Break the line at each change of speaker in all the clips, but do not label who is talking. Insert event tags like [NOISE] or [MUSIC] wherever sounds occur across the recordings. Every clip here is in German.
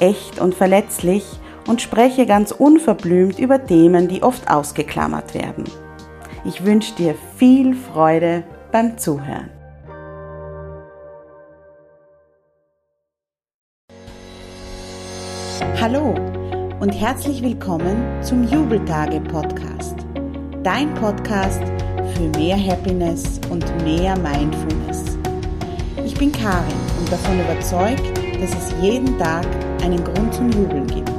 echt und verletzlich und spreche ganz unverblümt über Themen, die oft ausgeklammert werden. Ich wünsche dir viel Freude beim Zuhören. Hallo und herzlich willkommen zum Jubeltage Podcast. Dein Podcast für mehr Happiness und mehr Mindfulness. Ich bin Karin und davon überzeugt, dass es jeden Tag einen Grund zum Jubeln gibt.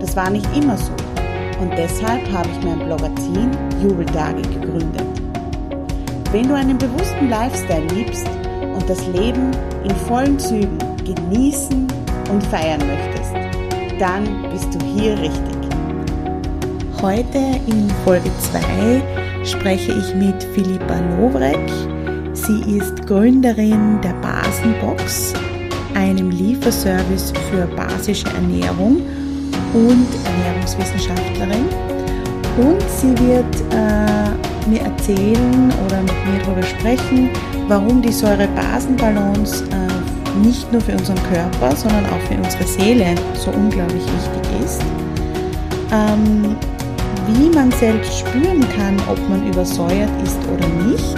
Das war nicht immer so und deshalb habe ich mein Blogazin Jubeltage gegründet. Wenn du einen bewussten Lifestyle liebst und das Leben in vollen Zügen genießen und feiern möchtest, dann bist du hier richtig. Heute in Folge 2 spreche ich mit Philippa Lovrek. Sie ist Gründerin der Basenbox einem Lieferservice für basische Ernährung und Ernährungswissenschaftlerin. Und sie wird äh, mir erzählen oder mit mir darüber sprechen, warum die Säure-Basen-Balance äh, nicht nur für unseren Körper, sondern auch für unsere Seele so unglaublich wichtig ist. Ähm, wie man selbst spüren kann, ob man übersäuert ist oder nicht.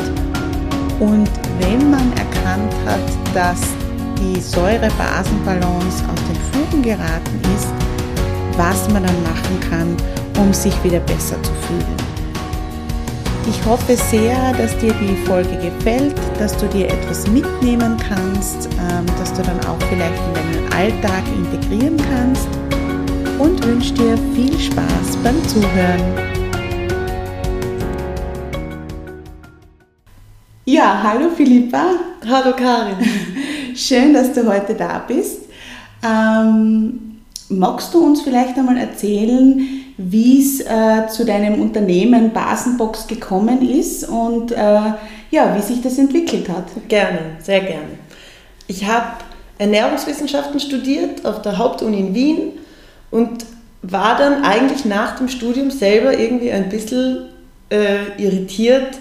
Und wenn man erkannt hat, dass die Säure-Basen-Balance aus den Fugen geraten ist, was man dann machen kann, um sich wieder besser zu fühlen. Ich hoffe sehr, dass dir die Folge gefällt, dass du dir etwas mitnehmen kannst, ähm, dass du dann auch vielleicht in deinen Alltag integrieren kannst und wünsche dir viel Spaß beim Zuhören. Ja, hallo Philippa.
Hallo Karin. [LAUGHS]
Schön, dass du heute da bist. Ähm, magst du uns vielleicht einmal erzählen, wie es äh, zu deinem Unternehmen Basenbox gekommen ist und äh, ja, wie sich das entwickelt hat?
Gerne, sehr gerne. Ich habe Ernährungswissenschaften studiert auf der Hauptuni in Wien und war dann eigentlich nach dem Studium selber irgendwie ein bisschen äh, irritiert,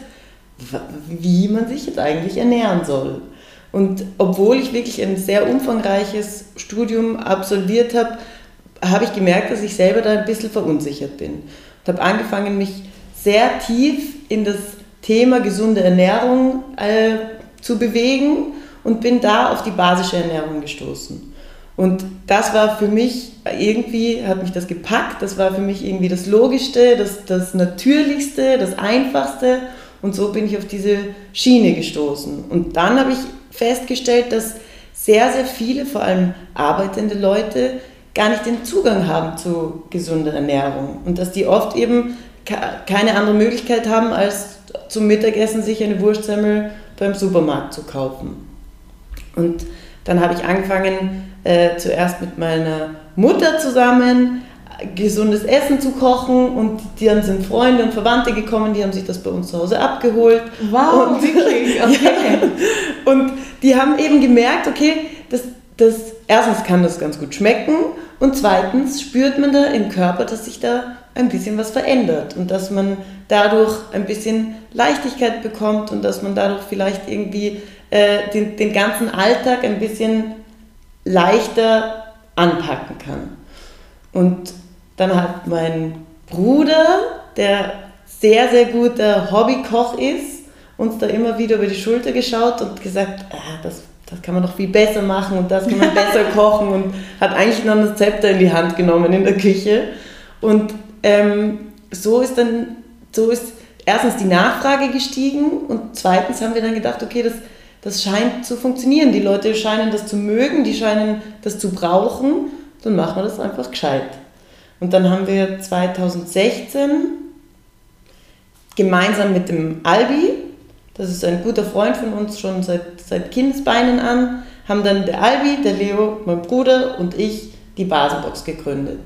wie man sich jetzt eigentlich ernähren soll. Und obwohl ich wirklich ein sehr umfangreiches Studium absolviert habe, habe ich gemerkt, dass ich selber da ein bisschen verunsichert bin. Und habe angefangen, mich sehr tief in das Thema gesunde Ernährung äh, zu bewegen und bin da auf die basische Ernährung gestoßen. Und das war für mich irgendwie, hat mich das gepackt, das war für mich irgendwie das Logischste, das, das Natürlichste, das Einfachste. Und so bin ich auf diese Schiene gestoßen. Und dann habe ich festgestellt, dass sehr, sehr viele, vor allem arbeitende Leute, gar nicht den Zugang haben zu gesunder Ernährung und dass die oft eben keine andere Möglichkeit haben, als zum Mittagessen sich eine Wurstsemmel beim Supermarkt zu kaufen. Und dann habe ich angefangen, äh, zuerst mit meiner Mutter zusammen gesundes Essen zu kochen und dann sind Freunde und Verwandte gekommen, die haben sich das bei uns zu Hause abgeholt.
Wow, und, wirklich? [LAUGHS] Okay.
ja, und die haben eben gemerkt, okay, das, das, erstens kann das ganz gut schmecken und zweitens spürt man da im Körper, dass sich da ein bisschen was verändert und dass man dadurch ein bisschen Leichtigkeit bekommt und dass man dadurch vielleicht irgendwie äh, den, den ganzen Alltag ein bisschen leichter anpacken kann. Und dann hat mein Bruder, der sehr, sehr guter Hobbykoch ist, uns da immer wieder über die Schulter geschaut und gesagt, ah, das, das kann man doch viel besser machen und das kann man [LAUGHS] besser kochen und hat eigentlich noch das Zepter in die Hand genommen in der Küche. Und ähm, so ist dann, so ist erstens die Nachfrage gestiegen und zweitens haben wir dann gedacht, okay, das, das scheint zu funktionieren. Die Leute scheinen das zu mögen, die scheinen das zu brauchen, dann machen wir das einfach gescheit. Und dann haben wir 2016 gemeinsam mit dem Albi, das ist ein guter Freund von uns schon seit, seit Kindesbeinen an, haben dann der Albi, der Leo, mein Bruder und ich die Basenbox gegründet.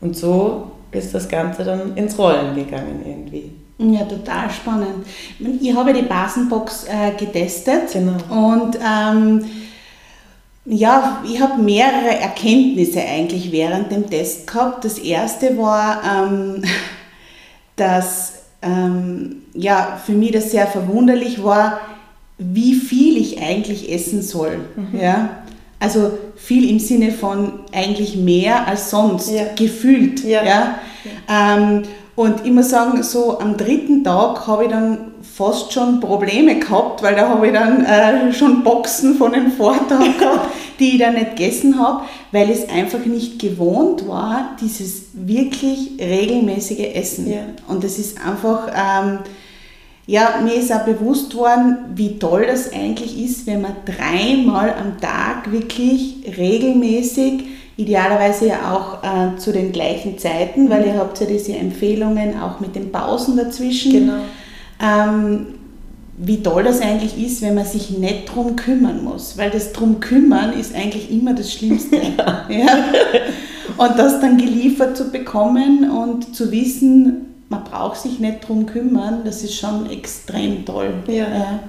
Und so ist das Ganze dann ins Rollen gegangen irgendwie.
Ja, total spannend. Ich habe die Basenbox äh, getestet
Genau.
und ähm, ja, ich habe mehrere Erkenntnisse eigentlich während dem Test gehabt. Das erste war, ähm, [LAUGHS] dass ähm, ja, für mich das sehr verwunderlich war, wie viel ich eigentlich essen soll. Ja? Also viel im Sinne von eigentlich mehr als sonst,
Ja.
gefühlt.
Ja.
Ja? Ähm, und ich muss sagen, so am dritten Tag habe ich dann fast schon Probleme gehabt, weil da habe ich dann äh, schon Boxen von den Vortag [LAUGHS] gehabt, die ich dann nicht gegessen habe, weil es einfach nicht gewohnt war, dieses wirklich regelmäßige Essen.
Ja.
Und das ist einfach, ähm, ja, mir ist auch bewusst worden, wie toll das eigentlich ist, wenn man dreimal am Tag wirklich regelmäßig, idealerweise ja auch äh, zu den gleichen Zeiten, weil ihr habt ja diese Empfehlungen auch mit den Pausen dazwischen.
Genau.
Ähm, wie toll das eigentlich ist, wenn man sich nicht drum kümmern muss, weil das drum kümmern ist eigentlich immer das Schlimmste. [LAUGHS] Ja. Und das dann geliefert zu bekommen und zu wissen, man braucht sich nicht drum kümmern, das ist schon extrem toll.
Ja.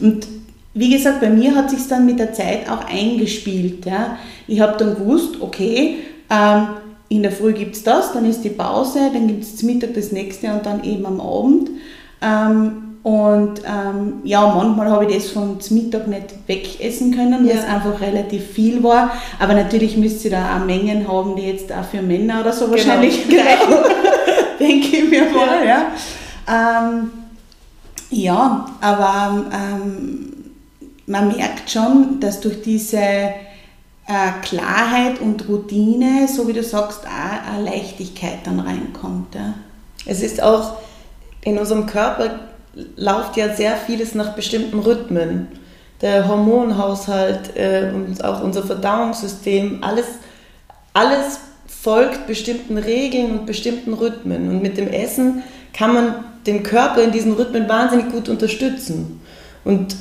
Und wie gesagt, bei mir hat sich dann mit der Zeit auch eingespielt. Ja. Ich habe dann gewusst, okay, ähm, in der Früh gibt es das, dann ist die Pause, dann gibt es Mittag das nächste und dann eben am Abend. Ähm, und ähm, ja, manchmal habe ich das von Mittag nicht wegessen können, weil
Ja.
es einfach relativ viel war. Aber natürlich müsste ihr da auch Mengen haben, die jetzt auch für Männer oder so wahrscheinlich
Genau.
reichen, [LAUGHS] denke ich mir mal. Ja, ähm, ja aber ähm, man merkt schon, dass durch diese äh, Klarheit und Routine, so wie du sagst, auch eine Leichtigkeit dann reinkommt. Ja.
Es ist auch, in unserem Körper läuft ja sehr vieles nach bestimmten Rhythmen. Der Hormonhaushalt äh, und auch unser Verdauungssystem, alles, alles folgt bestimmten Regeln und bestimmten Rhythmen. Und mit dem Essen kann man den Körper in diesen Rhythmen wahnsinnig gut unterstützen. Und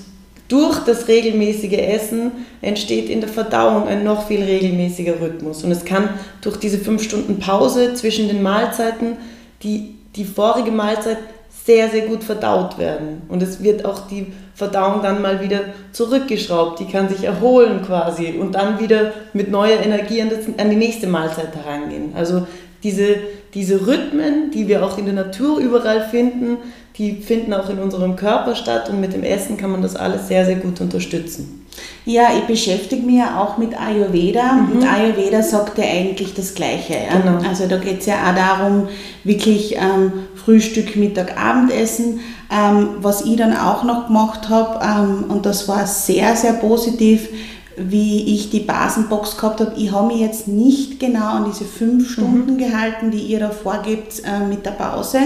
durch das regelmäßige Essen entsteht in der Verdauung ein noch viel regelmäßiger Rhythmus. Und es kann durch diese fünf Stunden Pause zwischen den Mahlzeiten die, die vorige Mahlzeit sehr, sehr gut verdaut werden. Und es wird auch die Verdauung dann mal wieder zurückgeschraubt. Die kann sich erholen quasi und dann wieder mit neuer Energie an, das, an die nächste Mahlzeit herangehen. Also diese, diese Rhythmen, die wir auch in der Natur überall finden, die finden auch in unserem Körper statt und mit dem Essen kann man das alles sehr, sehr gut unterstützen.
Ja, ich beschäftige mich ja auch mit Ayurveda und Ayurveda sagt ja eigentlich das Gleiche.
Genau.
Also da geht es ja auch darum, wirklich ähm, Frühstück, Mittag, Abendessen. Ähm, was ich dann auch noch gemacht habe, ähm, und das war sehr, sehr positiv, wie ich die Basenbox gehabt habe. Ich habe mich jetzt nicht genau an diese fünf Stunden gehalten, die ihr da vorgebt äh, mit der Pause.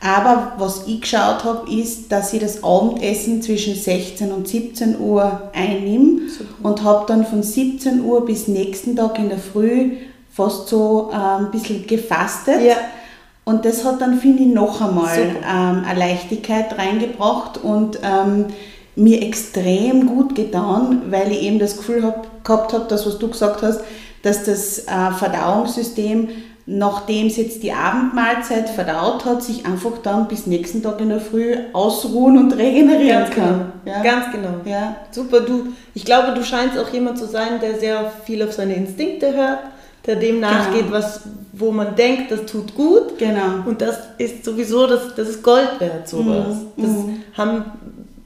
Aber was ich geschaut habe, ist, dass ich das Abendessen zwischen 16 und 17 Uhr einnehme und habe dann von 17 Uhr bis nächsten Tag in der Früh fast so äh, ein bisschen gefastet.
Ja.
Und das hat dann, finde ich, noch einmal ähm, eine Leichtigkeit reingebracht und ähm, mir extrem gut getan, weil ich eben das Gefühl hab, gehabt habe, das, was du gesagt hast, dass das äh, Verdauungssystem, nachdem es jetzt die Abendmahlzeit verdaut hat, sich einfach dann bis nächsten Tag in der Früh ausruhen und regenerieren
Ganz
kann.
genau.
Ja.
Ganz genau.
Ja.
Super, du, ich glaube, du scheinst auch jemand zu sein, der sehr viel auf seine Instinkte hört, der dem nachgeht,
Genau.
was, wo man denkt, das tut gut.
Genau.
Und das ist sowieso, das, das ist Gold wert, sowas.
Mhm,
Das
mhm.
haben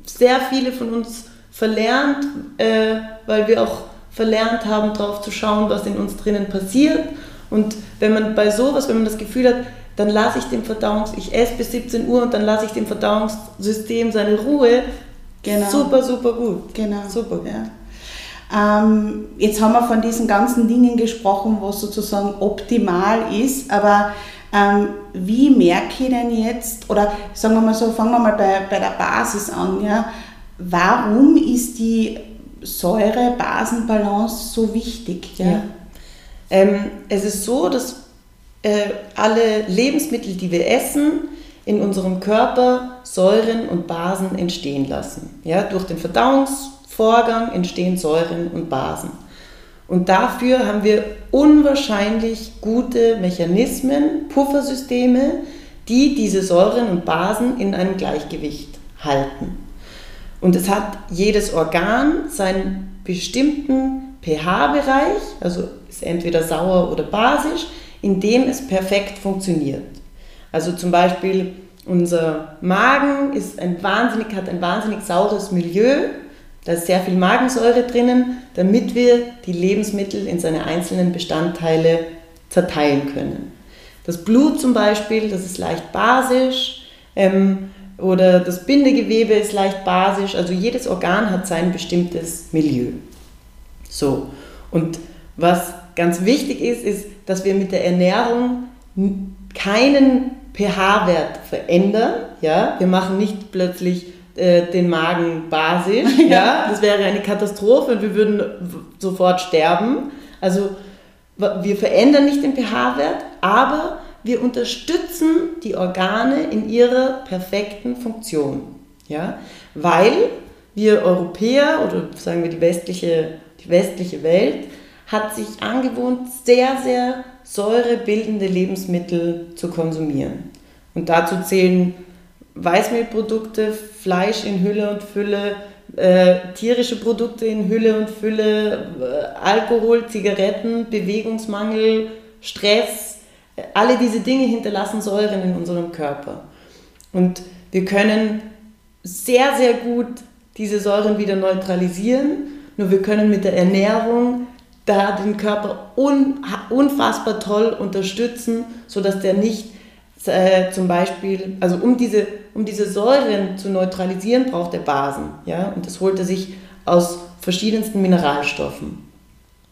sehr viele von uns verlernt, äh, weil wir auch verlernt haben, darauf zu schauen, was in uns drinnen passiert. Und wenn man bei sowas, wenn man das Gefühl hat, dann lasse ich dem Verdauungs, ich esse bis 17 Uhr und dann lasse ich dem Verdauungssystem seine Ruhe.
Genau.
Super, super gut.
Genau.
Super.
Ja. Ähm, jetzt haben wir von diesen ganzen Dingen gesprochen, was sozusagen optimal ist, aber Ähm, wie merke ich denn jetzt, oder sagen wir mal so, fangen wir mal bei, bei der Basis an, ja, warum ist die Säure-Basen-Balance so wichtig?
Ja? ja. Ähm, es ist so, dass äh, alle Lebensmittel, die wir essen, in unserem Körper Säuren und Basen entstehen lassen. Ja, durch den Verdauungsvorgang entstehen Säuren und Basen. Und dafür haben wir unwahrscheinlich gute Mechanismen, Puffersysteme, die diese Säuren und Basen in einem Gleichgewicht halten. Und es hat jedes Organ seinen bestimmten pH-Bereich, also ist entweder sauer oder basisch, in dem es perfekt funktioniert. Also zum Beispiel unser Magen ist ein wahnsinnig, hat ein wahnsinnig saures Milieu da ist sehr viel Magensäure drinnen, damit wir die Lebensmittel in seine einzelnen Bestandteile zerteilen können. Das Blut zum Beispiel, das ist leicht basisch ähm, oder das Bindegewebe ist leicht basisch. Also jedes Organ hat sein bestimmtes Milieu. So, und was ganz wichtig ist, ist, dass wir mit der Ernährung keinen pH-Wert verändern. Ja? Wir machen nicht plötzlich äh, den Magen basisch. [LAUGHS] Ja. ja. Das wäre eine Katastrophe und wir würden sofort sterben. Also wir verändern nicht den pH-Wert, aber wir unterstützen die Organe in ihrer perfekten Funktion. Ja? Weil wir Europäer oder sagen wir die westliche, die westliche Welt hat sich angewohnt, sehr, sehr säurebildende Lebensmittel zu konsumieren. Und dazu zählen Weißmehlprodukte, Fleisch in Hülle und Fülle, äh, tierische Produkte in Hülle und Fülle, äh, Alkohol, Zigaretten, Bewegungsmangel, Stress, äh, alle diese Dinge hinterlassen Säuren in unserem Körper. Und wir können sehr, sehr gut diese Säuren wieder neutralisieren, nur wir können mit der Ernährung da den Körper un, unfassbar toll unterstützen, sodass der nicht äh, zum Beispiel, also um diese, um diese Säuren zu neutralisieren, braucht er Basen. Ja? Und das holt er sich aus verschiedensten Mineralstoffen.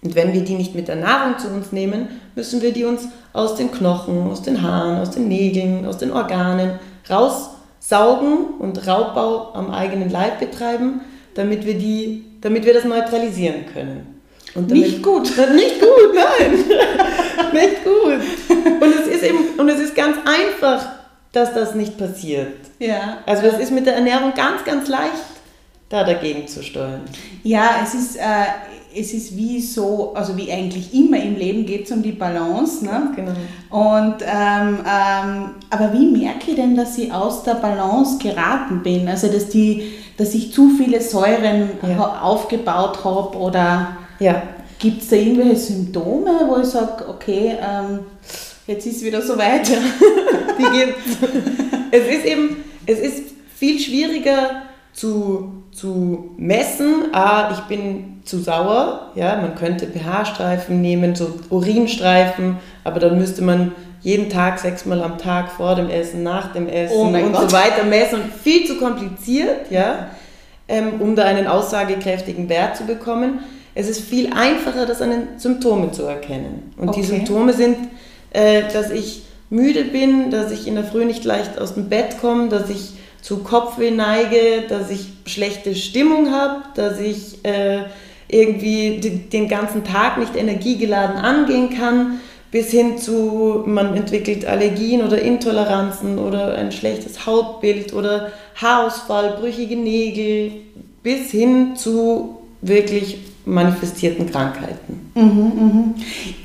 Und wenn wir die nicht mit der Nahrung zu uns nehmen, müssen wir die uns aus den Knochen, aus den Haaren, aus den Nägeln, aus den Organen raussaugen und Raubbau am eigenen Leib betreiben, damit wir, die, damit wir das neutralisieren können.
Nicht gut. [LAUGHS]
Nicht gut, nein. [LAUGHS] nicht gut. Und es ist eben, und es ist ganz einfach, dass das nicht passiert.
Ja.
Also es ist mit der Ernährung ganz, ganz leicht, da dagegen zu steuern.
Ja, es ist, äh, es ist wie so, also wie eigentlich immer im Leben geht es um die Balance. Ne?
Genau.
Und, ähm, ähm, aber wie merke ich denn, dass ich aus der Balance geraten bin? Also dass, die, dass ich zu viele Säuren ja. aufgebaut habe oder
ja.
Gibt es da irgendwelche Symptome, wo ich sage, okay, ähm, jetzt ist es wieder so weit? [LAUGHS]
Die gibt's. es ist eben, es ist viel schwieriger zu, zu messen. Ah, ich bin zu sauer. Ja, man könnte pH-Streifen nehmen, so Urinstreifen, aber dann müsste man jeden Tag sechsmal am Tag vor dem Essen, nach dem Essen oh und Gott. so weiter messen. Viel zu kompliziert, ja, ähm, um da einen aussagekräftigen Wert zu bekommen. Es ist viel einfacher, das an den Symptomen zu erkennen. Und okay. die Symptome sind, äh, dass ich müde bin, dass ich in der Früh nicht leicht aus dem Bett komme, dass ich zu Kopfweh neige, dass ich schlechte Stimmung habe, dass ich äh, irgendwie den ganzen Tag nicht energiegeladen angehen kann, bis hin zu, man entwickelt Allergien oder Intoleranzen oder ein schlechtes Hautbild oder Haarausfall, brüchige Nägel, bis hin zu wirklich manifestierten Krankheiten.
Mhm, mhm.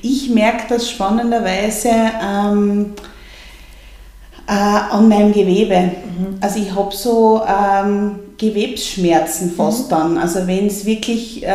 Ich merke das spannenderweise ähm, äh, an meinem Gewebe. Mhm. Also ich habe so ähm, Gewebsschmerzen fast mhm. dann. Also wenn es wirklich, äh,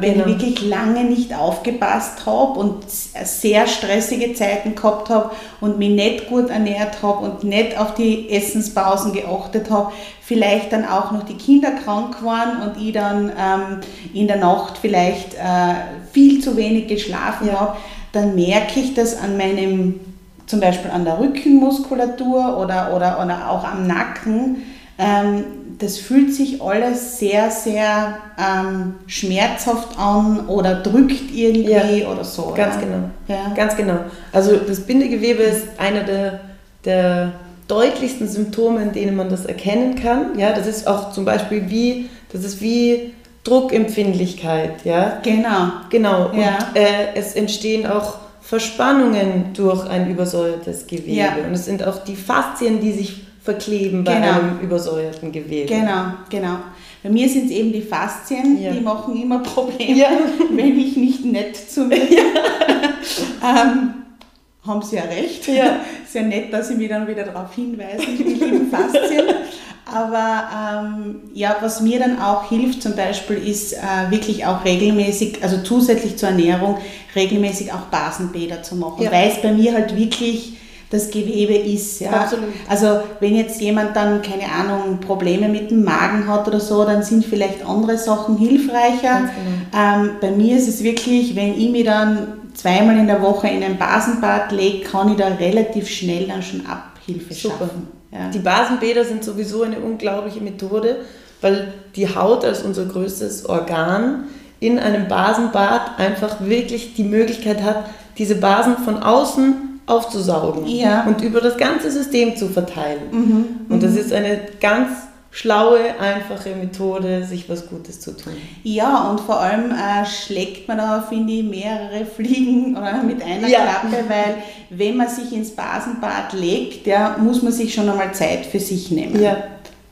wenn genau. ich wirklich lange nicht aufgepasst habe und sehr stressige Zeiten gehabt habe und mich nicht gut ernährt habe und nicht auf die Essenspausen geachtet habe, vielleicht dann auch noch die Kinder krank waren und ich dann ähm, in der Nacht vielleicht äh, viel zu wenig geschlafen ja. habe, dann merke ich das an meinem, zum Beispiel an der Rückenmuskulatur oder, oder, oder auch am Nacken, ähm, das fühlt sich alles sehr, sehr ähm, schmerzhaft an oder drückt irgendwie ja, oder so.
Ganz
ja.
genau. Ja. Ganz genau. Also das Bindegewebe ist einer der, der deutlichsten Symptome, in denen man das erkennen kann. Ja, das ist auch zum Beispiel wie, das ist wie Druckempfindlichkeit. Ja?
Genau.
Genau. Und ja. äh, es entstehen auch Verspannungen durch ein übersäuertes Gewebe. Ja. Und es sind auch die Faszien, die sich verkleben bei genau. einem übersäuerten Gewebe.
Genau, genau. Bei mir sind es eben die Faszien, ja. die machen immer Probleme, ja. [LAUGHS] wenn ich nicht nett zu mir. [LAUGHS] ähm, haben Sie ja recht. Ja. [LAUGHS] Sehr nett, dass Sie mich dann wieder darauf hinweisen, die lieben Faszien. Aber ähm, ja, was mir dann auch hilft zum Beispiel ist äh, wirklich auch regelmäßig, also zusätzlich zur Ernährung, regelmäßig auch Basenbäder zu machen, ja. weil es bei mir halt wirklich das Gewebe ist. Ja. Absolut. Also wenn jetzt jemand dann, keine Ahnung, Probleme mit dem Magen hat oder so, dann sind vielleicht andere Sachen hilfreicher. Genau. Ähm, bei mir ist es wirklich, wenn ich mich dann zweimal in der Woche in ein Basenbad lege, kann ich da relativ schnell dann schon Abhilfe Super. schaffen.
Ja. Die Basenbäder sind sowieso eine unglaubliche Methode, weil die Haut als unser größtes Organ in einem Basenbad einfach wirklich die Möglichkeit hat, diese Basen von außen aufzusaugen ja. und über das ganze System zu verteilen. Mhm. Und das mhm. ist eine ganz schlaue, einfache Methode, sich was Gutes zu tun.
Ja, und vor allem äh, schlägt man da, finde ich, mehrere [LAUGHS] Fliegen oder mit einer ja. Klappe, weil wenn man sich ins Basenbad legt, ja, muss man sich schon einmal Zeit für sich nehmen. Ja.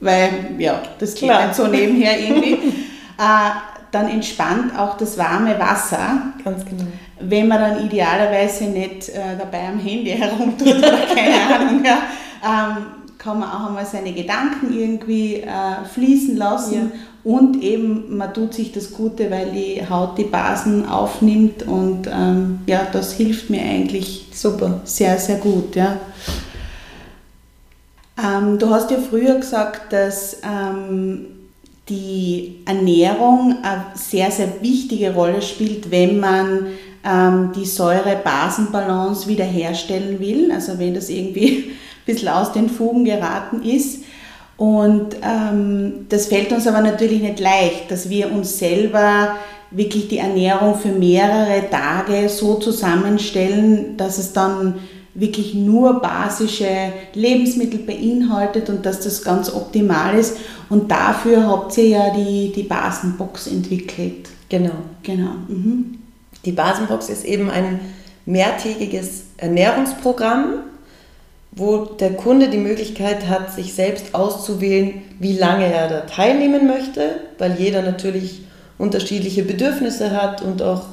Weil, ja, das geht Klar. nicht so nebenher irgendwie. [LAUGHS] äh, dann entspannt auch das warme Wasser.
Ganz genau.
Wenn man dann idealerweise nicht äh, dabei am Handy [LAUGHS] herumtut oder keine Ahnung, ja, ähm, kann man auch einmal seine Gedanken irgendwie äh, fließen lassen ja. und eben man tut sich das Gute, weil die Haut die Basen aufnimmt und ähm, ja, das hilft mir eigentlich super sehr, sehr gut. Ja. Ähm, du hast ja früher gesagt, dass ähm, die Ernährung eine sehr, sehr wichtige Rolle spielt, wenn man ähm, die Säure-Basen-Balance wiederherstellen will. Also wenn das irgendwie [LAUGHS] bisschen aus den Fugen geraten ist. Und ähm, das fällt uns aber natürlich nicht leicht, dass wir uns selber wirklich die Ernährung für mehrere Tage so zusammenstellen, dass es dann wirklich nur basische Lebensmittel beinhaltet und dass das ganz optimal ist. Und dafür habt ihr ja die, die Basenbox entwickelt.
Genau.
Genau. Mhm.
Die Basenbox ist eben ein mehrtägiges Ernährungsprogramm, wo der Kunde die Möglichkeit hat, sich selbst auszuwählen, wie lange er da teilnehmen möchte, weil jeder natürlich unterschiedliche Bedürfnisse hat und auch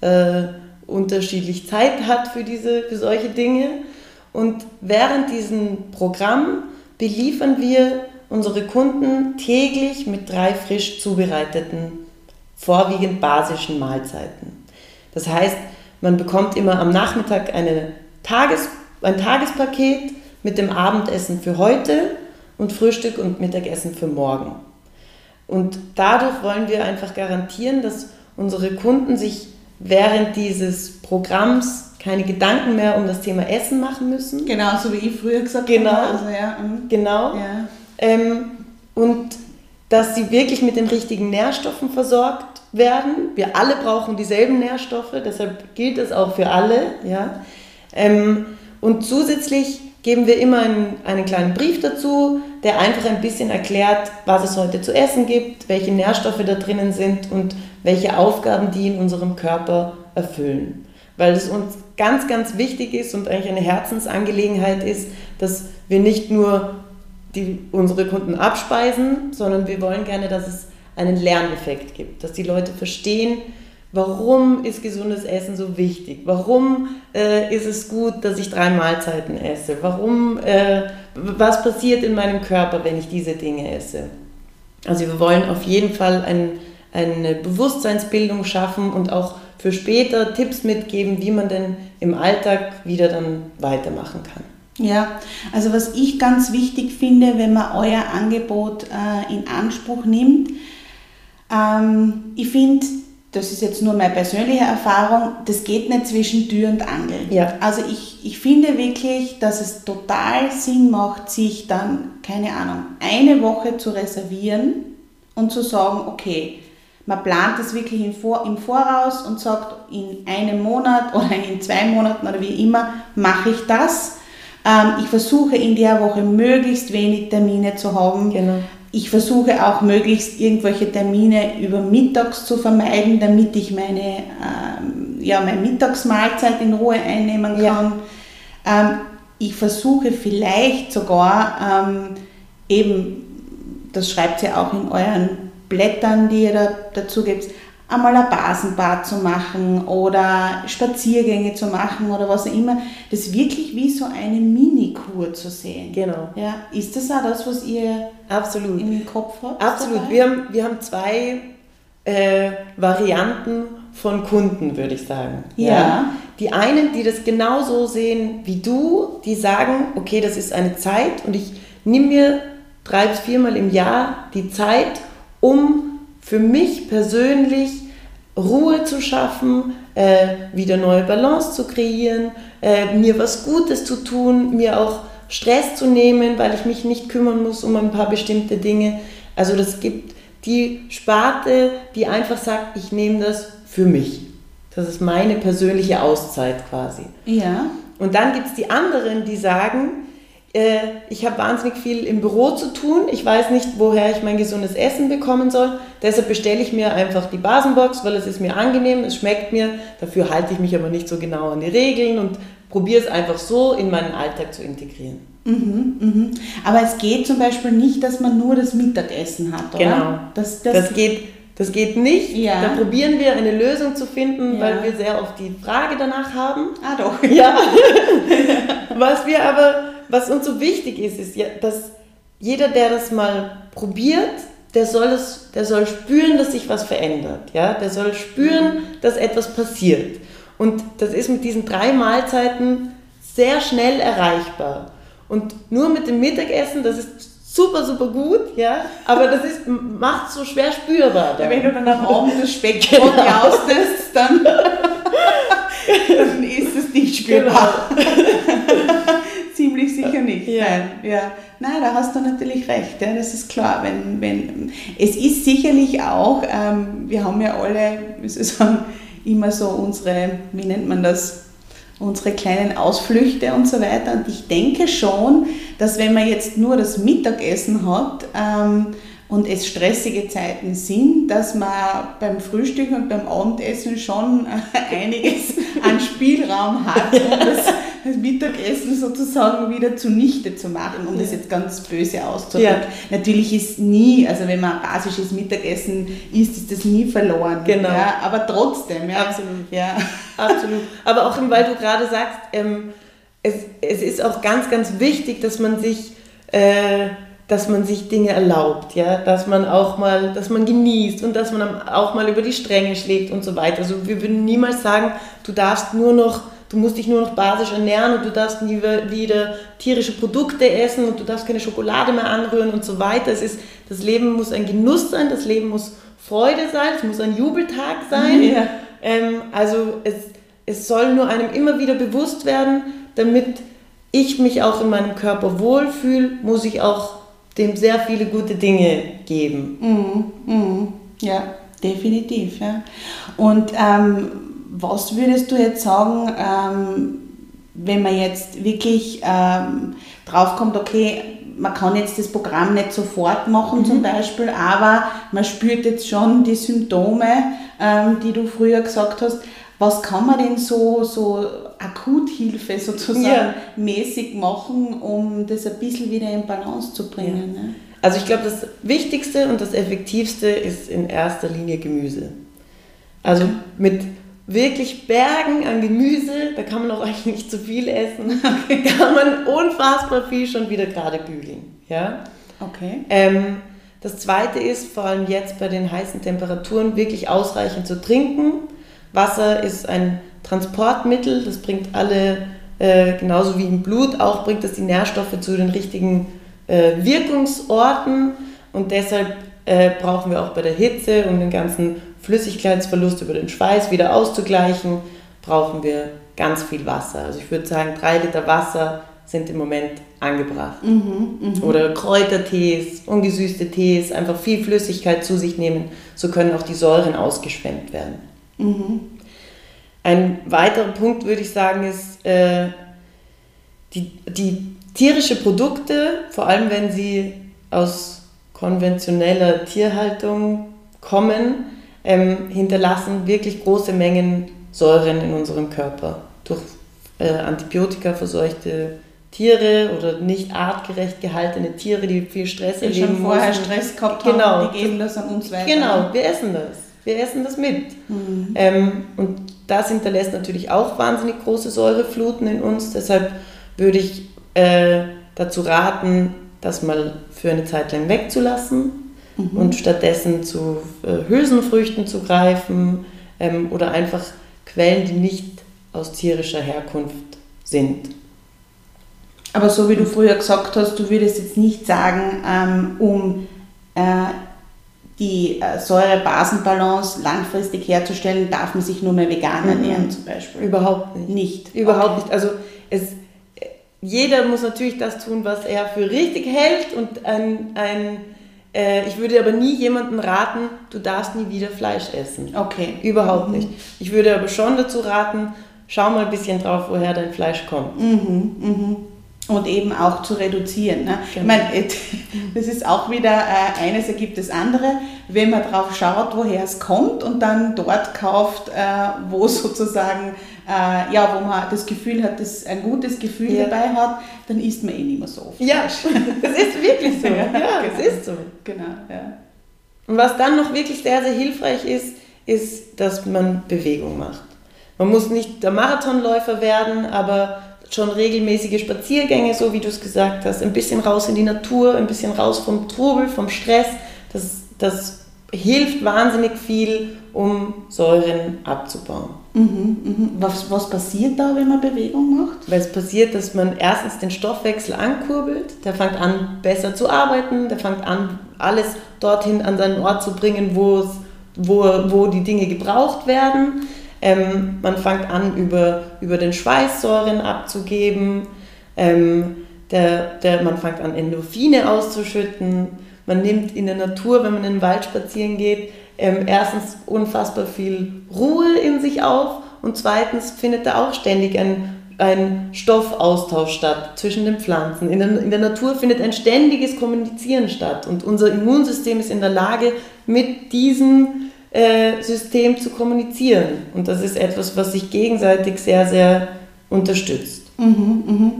äh, unterschiedlich Zeit hat für, diese, für solche Dinge. Und während diesem Programm beliefern wir unsere Kunden täglich mit drei frisch zubereiteten, vorwiegend basischen Mahlzeiten. Das heißt, man bekommt immer am Nachmittag eine Tages ein Tagespaket mit dem Abendessen für heute und Frühstück und Mittagessen für morgen. Und dadurch wollen wir einfach garantieren, dass unsere Kunden sich während dieses Programms keine Gedanken mehr um das Thema Essen machen müssen.
Genau, so wie ich früher gesagt
genau, habe. Also, ja, mhm. Genau. Ja. Ähm, und dass sie wirklich mit den richtigen Nährstoffen versorgt werden. Wir alle brauchen dieselben Nährstoffe, deshalb gilt es auch für alle. Ja. Ähm, und zusätzlich geben wir immer einen, einen kleinen Brief dazu, der einfach ein bisschen erklärt, was es heute zu essen gibt, welche Nährstoffe da drinnen sind und welche Aufgaben die in unserem Körper erfüllen. Weil es uns ganz, ganz wichtig ist und eigentlich eine Herzensangelegenheit ist, dass wir nicht nur die, unsere Kunden abspeisen, sondern wir wollen gerne, dass es einen Lerneffekt gibt, dass die Leute verstehen, Warum ist gesundes Essen so wichtig? Warum äh, ist es gut, dass ich drei Mahlzeiten esse? Warum, äh, was passiert in meinem Körper, wenn ich diese Dinge esse? Also wir wollen auf jeden Fall ein, eine Bewusstseinsbildung schaffen und auch für später Tipps mitgeben, wie man denn im Alltag wieder dann weitermachen kann.
Ja, also was ich ganz wichtig finde, wenn man euer Angebot äh, in Anspruch nimmt, ähm, ich finde, das ist jetzt nur meine persönliche Erfahrung, das geht nicht zwischen Tür und Angel.
Ja.
Also ich, ich finde wirklich, dass es total Sinn macht, sich dann, keine Ahnung, eine Woche zu reservieren und zu sagen, okay, man plant das wirklich im, Vor im Voraus und sagt, in einem Monat [LAUGHS] oder in zwei Monaten oder wie immer mache ich das. Ähm, ich versuche in der Woche möglichst wenig Termine zu haben.
Genau.
Ich versuche auch möglichst irgendwelche Termine über mittags zu vermeiden, damit ich meine, ähm, ja, meine Mittagsmahlzeit in Ruhe einnehmen kann.
Ja.
Ähm, ich versuche vielleicht sogar eben, das schreibt ihr auch in euren Blättern, die ihr da, dazu gebt, einmal ein Basenbad zu machen oder Spaziergänge zu machen oder was auch immer, das wirklich wie so eine Minikur zu sehen.
Genau.
Ja, ist das auch das, was ihr
Absolut.
im Kopf habt?
Absolut.
dabei?
Wir haben, wir haben zwei äh, Varianten von Kunden, würde ich sagen.
Ja.
Die einen, die das genauso sehen wie du, die sagen, okay, das ist eine Zeit und ich nehme mir drei bis viermal im Jahr die Zeit, um für mich persönlich Ruhe zu schaffen, äh, wieder neue Balance zu kreieren, äh, mir was Gutes zu tun, mir auch Stress zu nehmen, weil ich mich nicht kümmern muss um ein paar bestimmte Dinge. Also das gibt die Sparte, die einfach sagt, ich nehme das für mich. Das ist meine persönliche Auszeit quasi.
Ja.
Und dann gibt es die anderen, die sagen, äh, ich habe wahnsinnig viel im Büro zu tun, ich weiß nicht, woher ich mein gesundes Essen bekommen soll, deshalb bestelle ich mir einfach die Basenbox, weil es ist mir angenehm, es schmeckt mir, dafür halte ich mich aber nicht so genau an die Regeln und probiere es einfach so in meinen Alltag zu integrieren.
Mhm, mhm. Aber es geht zum Beispiel nicht, dass man nur das Mittagessen hat, oder?
Genau.
Das, das,
Das geht, das geht nicht.
Ja.
Da probieren wir eine Lösung zu finden,
Ja.
weil wir sehr oft die Frage danach haben.
ah, doch.
Ja. [LAUGHS] was wir aber, was uns so wichtig ist, ist ja, dass jeder, der das mal probiert, der soll es, der soll spüren, dass sich was verändert. Ja, der soll spüren, dass etwas passiert. Und das ist mit diesen drei Mahlzeiten sehr schnell erreichbar. Und nur mit dem Mittagessen, das ist super, super gut, ja, aber das ist, macht es so schwer spürbar. dann.
Wenn du dann am Abend das Speckbrot [LAUGHS]
Genau.
auslässt, dann, [LAUGHS] [LAUGHS] dann ist es nicht spürbar. Nicht.
Ja.
Nein, ja. Nein, da hast du natürlich recht. Ja, das ist klar. Wenn, wenn, es ist sicherlich auch, ähm, wir haben ja alle, wie soll ich sagen, immer so unsere, wie nennt man das, unsere kleinen Ausflüchte und so weiter. Und ich denke schon, dass wenn man jetzt nur das Mittagessen hat ähm, und es stressige Zeiten sind, dass man beim Frühstück und beim Abendessen schon äh, [LAUGHS] einiges an Spielraum hat, um das, das [LAUGHS] Mittagessen sozusagen wieder zunichte zu machen, um das jetzt ganz böse auszudrücken.
Ja.
Natürlich ist nie, also wenn man ein basisches Mittagessen isst, ist das nie verloren.
Genau.
Ja, aber trotzdem, ja.
Absolut.
Ja.
Absolut. Aber auch, weil du gerade sagst, ähm, es, es ist auch ganz, ganz wichtig, dass man sich, äh, dass man sich Dinge erlaubt, ja, dass man auch mal, dass man genießt und dass man auch mal über die Stränge schlägt und so weiter. Also wir würden niemals sagen, du darfst nur noch, du musst dich nur noch basisch ernähren und du darfst nie wieder, tierische Produkte essen und du darfst keine Schokolade mehr anrühren und so weiter. Es ist, das Leben muss ein Genuss sein, das Leben muss Freude sein, es muss ein Jubeltag sein.
Ja.
Ähm, also es, es soll nur einem immer wieder bewusst werden, damit ich mich auch in meinem Körper wohlfühle, muss ich auch dem sehr viele gute Dinge geben.
Mhm, mhm. Ja, definitiv. Ja. Und ähm, was würdest du jetzt sagen, ähm, wenn man jetzt wirklich ähm, draufkommt, okay, man kann jetzt das Programm nicht sofort machen zum Beispiel, aber man spürt jetzt schon die Symptome, ähm, die du früher gesagt hast. Was kann man denn so, so Akuthilfe sozusagen
Ja.
mäßig machen, um das ein bisschen wieder in Balance zu bringen? Ne?
Also ich glaube, das Wichtigste und das Effektivste ist in erster Linie Gemüse. Also mit wirklich Bergen an Gemüse, da kann man auch [LAUGHS] eigentlich nicht zu viel essen, kann man unfassbar viel schon wieder gerade bügeln. Ja?
Okay.
Ähm, das zweite ist, vor allem jetzt bei den heißen Temperaturen, wirklich ausreichend zu trinken. Wasser ist ein Transportmittel, das bringt alle, äh, genauso wie im Blut, auch bringt es die Nährstoffe zu den richtigen äh, Wirkungsorten und deshalb äh, brauchen wir auch bei der Hitze und den ganzen Flüssigkeitsverlust über den Schweiß wieder auszugleichen, brauchen wir ganz viel Wasser. Also ich würde sagen, drei Liter Wasser sind im Moment angebracht. Mhm, mh. Oder Kräutertees, ungesüßte Tees, einfach viel Flüssigkeit zu sich nehmen, so können auch die Säuren ausgeschwemmt werden. Mhm. Ein weiterer Punkt würde ich sagen ist, äh, die, die tierische Produkte, vor allem wenn sie aus konventioneller Tierhaltung kommen, ähm, hinterlassen wirklich große Mengen Säuren in unserem Körper. Durch äh, Antibiotika verseuchte Tiere oder nicht artgerecht gehaltene Tiere, die viel Stress
die erleben schon vorher müssen. Stress gehabt
genau.
haben, die geben das an uns weiter.
Genau, wir essen das. Wir essen das mit. Mhm. Ähm, und das hinterlässt natürlich auch wahnsinnig große Säurefluten in uns. Deshalb würde ich äh, dazu raten, das mal für eine Zeit lang wegzulassen mhm. und stattdessen zu äh, Hülsenfrüchten zu greifen ähm, oder einfach Quellen, die nicht aus tierischer Herkunft sind.
Aber so wie du früher gesagt hast, du würdest jetzt nicht sagen, ähm, um äh, die äh, Säure-Basen-Balance langfristig herzustellen, darf man sich nur mehr vegan mhm. ernähren zum Beispiel.
Überhaupt nicht.
Nicht.
Überhaupt okay. nicht. Also es, jeder muss natürlich das tun, was er für richtig hält und ein, ein äh, ich würde aber nie jemandem raten, du darfst nie wieder Fleisch essen.
Okay.
Überhaupt mhm. nicht. Ich würde aber schon dazu raten, schau mal ein bisschen drauf, woher dein Fleisch kommt.
Mhm, mhm und eben auch zu reduzieren. Ne? Genau. Ich meine, [LAUGHS] das ist auch wieder äh, eines ergibt das andere, wenn man drauf schaut, woher es kommt und dann dort kauft, äh, wo [LAUGHS] sozusagen, äh, ja, wo man das Gefühl hat, dass ein gutes Gefühl ja. dabei hat, dann isst man eh nicht mehr so oft.
Ja, [LAUGHS] das ist wirklich so. [LAUGHS] ja, ja genau. ist so.
Genau, ja.
Und was dann noch wirklich sehr, sehr hilfreich ist, ist, dass man Bewegung macht. Man muss nicht der Marathonläufer werden, aber schon regelmäßige Spaziergänge, so wie du es gesagt hast, ein bisschen raus in die Natur, ein bisschen raus vom Trubel, vom Stress. Das, das hilft wahnsinnig viel, um Säuren abzubauen.
Mhm, mhm. Was, was passiert da, wenn man Bewegung macht?
Weil es passiert, dass man erstens den Stoffwechsel ankurbelt, der fängt an besser zu arbeiten, der fängt an alles dorthin an seinen Ort zu bringen, wo, wo, die Dinge gebraucht werden. Ähm, man fängt an, über, über den Schweißsäuren abzugeben. Ähm, der, der, man fängt an, Endorphine auszuschütten. Man nimmt in der Natur, wenn man in den Wald spazieren geht, ähm, erstens unfassbar viel Ruhe in sich auf und zweitens findet da auch ständig ein, ein Stoffaustausch statt zwischen den Pflanzen. In der, in der Natur findet ein ständiges Kommunizieren statt und unser Immunsystem ist in der Lage, mit diesen äh, System zu kommunizieren. Und das ist etwas, was sich gegenseitig sehr, sehr unterstützt.
Mhm, mhm.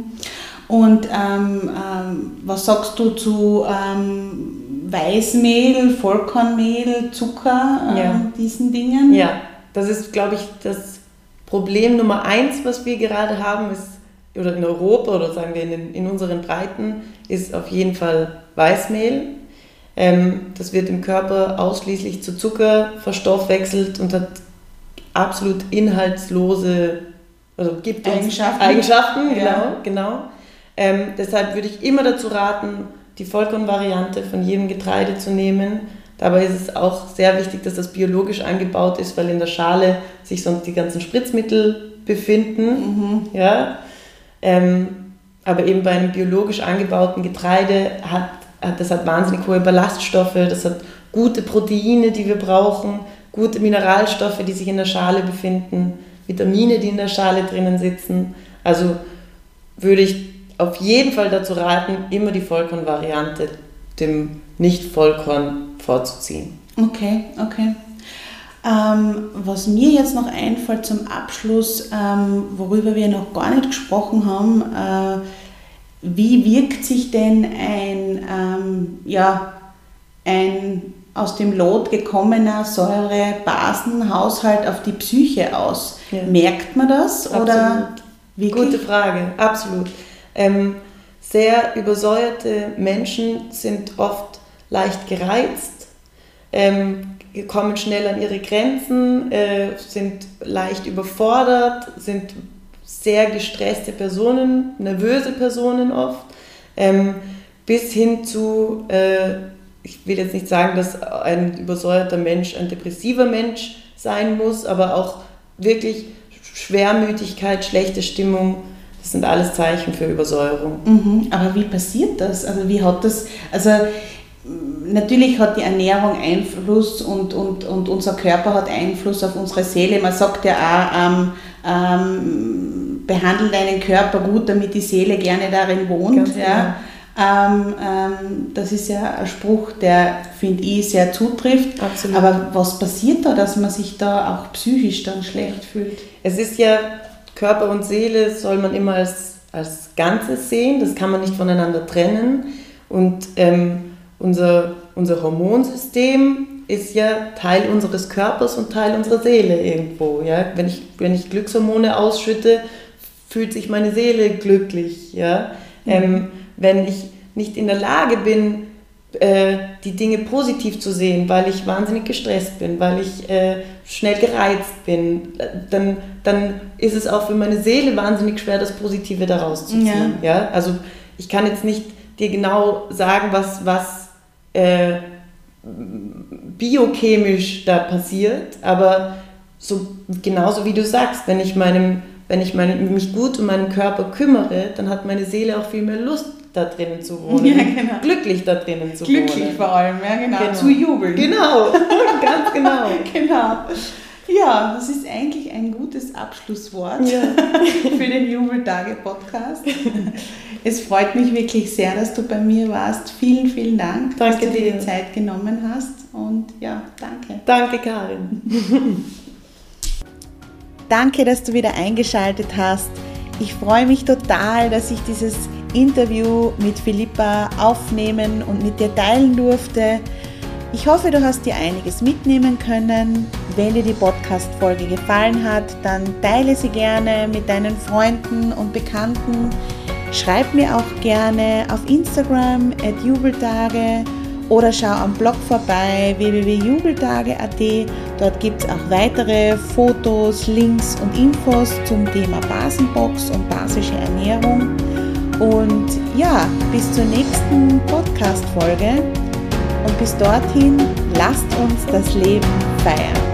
Und ähm, ähm, was sagst du zu ähm, Weißmehl, Vollkornmehl, Zucker, ja. diesen Dingen?
Ja, das ist, glaube ich, das Problem Nummer eins, was wir gerade haben, ist, oder in Europa oder sagen wir in, in unseren Breiten, ist auf jeden Fall Weißmehl. Ähm, das wird im Körper ausschließlich zu Zucker verstoffwechselt und hat absolut inhaltslose, also gibt
Eigenschaften.
Eigenschaften, genau, ja. genau. Ähm, deshalb würde ich immer dazu raten, die Vollkornvariante von jedem Getreide zu nehmen. Dabei ist es auch sehr wichtig, dass das biologisch angebaut ist, weil in der Schale sich sonst die ganzen Spritzmittel befinden. Mhm. Ja? Ähm, aber eben bei einem biologisch angebauten Getreide hat äh, das hat wahnsinnig hohe Ballaststoffe, das hat gute Proteine, die wir brauchen, gute Mineralstoffe, die sich in der Schale befinden, Vitamine, die in der Schale drinnen sitzen. Also würde ich auf jeden Fall dazu raten, immer die Vollkornvariante dem Nicht-Vollkorn vorzuziehen.
Okay, okay. Ähm, was mir jetzt noch einfällt zum Abschluss, ähm, worüber wir noch gar nicht gesprochen haben, äh, wie wirkt sich denn ein, ähm, ja, ein aus dem Lot gekommener Säure-Basen-Haushalt auf die Psyche aus? Ja. Merkt man das?
Absolut. Oder Gute Frage, absolut. Ähm, sehr übersäuerte Menschen sind oft leicht gereizt, ähm, kommen schnell an ihre Grenzen, äh, sind leicht überfordert, sind sehr gestresste Personen, nervöse Personen oft, ähm, bis hin zu äh, ich will jetzt nicht sagen, dass ein übersäuerter Mensch ein depressiver Mensch sein muss, aber auch wirklich Schwermütigkeit, schlechte Stimmung, das sind alles Zeichen für Übersäuerung.
Mhm. Aber wie passiert das? Also wie hat das, also natürlich hat die Ernährung Einfluss und, und, und unser Körper hat Einfluss auf unsere Seele. Man sagt ja auch, ähm, ähm, behandle deinen Körper gut, damit die Seele gerne darin wohnt. Ja. Genau. Ähm, ähm, das ist ja ein Spruch, der, finde ich, sehr zutrifft. Absolut. Aber was passiert da, dass man sich da auch psychisch dann schlecht fühlt?
Es ist ja, Körper und Seele soll man immer als, als Ganzes sehen, das kann man nicht voneinander trennen. Und ähm, unser, unser Hormonsystem ist ja Teil unseres Körpers und Teil unserer Seele irgendwo. Ja? Wenn, ich, wenn ich Glückshormone ausschütte, fühlt sich meine Seele glücklich. Ja? Mhm. Ähm, wenn ich nicht in der Lage bin, äh, die Dinge positiv zu sehen, weil ich wahnsinnig gestresst bin, weil ich äh, schnell gereizt bin, dann, dann ist es auch für meine Seele wahnsinnig schwer, das Positive daraus zu ziehen. Ja. ja? Also ich kann jetzt nicht dir genau sagen, was, was äh, biochemisch da passiert, aber so genauso wie du sagst, wenn ich meinem wenn ich meine, mich gut um meinen Körper kümmere, dann hat meine Seele auch viel mehr Lust, da drinnen zu [LAUGHS] wohnen. Ja, genau. Glücklich da drinnen zu
Glücklich wohnen. Glücklich vor allem, ja genau. genau. Zu jubeln.
Genau, [LAUGHS] ganz genau.
genau. Ja, das ist eigentlich ein gutes Abschlusswort ja. [LAUGHS] für den Jubeltage-Podcast. Es freut mich wirklich sehr, dass du bei mir warst. Vielen, vielen Dank,
danke
dass du
dir
die Zeit genommen hast. Und ja, danke.
Danke, Karin.
Danke, dass du wieder eingeschaltet hast. Ich freue mich total, dass ich dieses Interview mit Philippa aufnehmen und mit dir teilen durfte. Ich hoffe, du hast dir einiges mitnehmen können. Wenn dir die Podcast-Folge gefallen hat, dann teile sie gerne mit deinen Freunden und Bekannten. Schreib mir auch gerne auf Instagram at Jubeltage oder schau am Blog vorbei www.jubeltage.at. Dort gibt es auch weitere Fotos, Links und Infos zum Thema Basenbox und basische Ernährung. Und ja, bis zur nächsten Podcast-Folge. Und bis dorthin, lasst uns das Leben feiern.